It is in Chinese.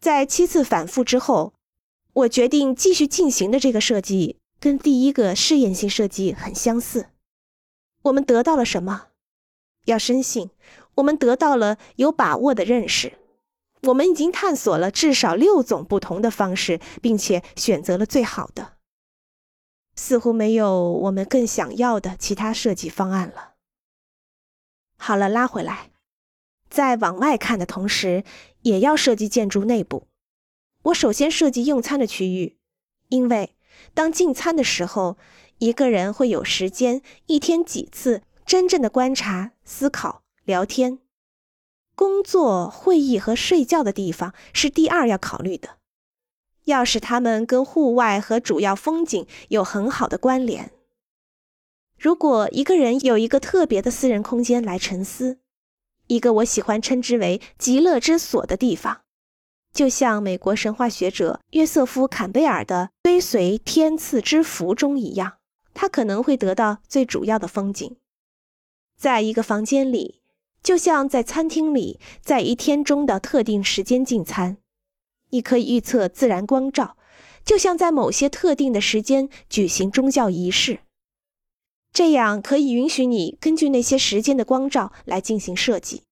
在七次反复之后，我决定继续进行的这个设计跟第一个试验性设计很相似。我们得到了什么？要深信，我们得到了有把握的认识。我们已经探索了至少六种不同的方式，并且选择了最好的。似乎没有我们更想要的其他设计方案了。好了，拉回来，在往外看的同时，也要设计建筑内部。我首先设计用餐的区域，因为当进餐的时候，一个人会有时间一天几次真正的观察、思考、聊天。工作、会议和睡觉的地方是第二要考虑的，要使他们跟户外和主要风景有很好的关联。如果一个人有一个特别的私人空间来沉思，一个我喜欢称之为“极乐之所”的地方，就像美国神话学者约瑟夫·坎贝尔的《追随天赐之福》中一样，他可能会得到最主要的风景。在一个房间里。就像在餐厅里，在一天中的特定时间进餐，你可以预测自然光照；就像在某些特定的时间举行宗教仪式，这样可以允许你根据那些时间的光照来进行设计。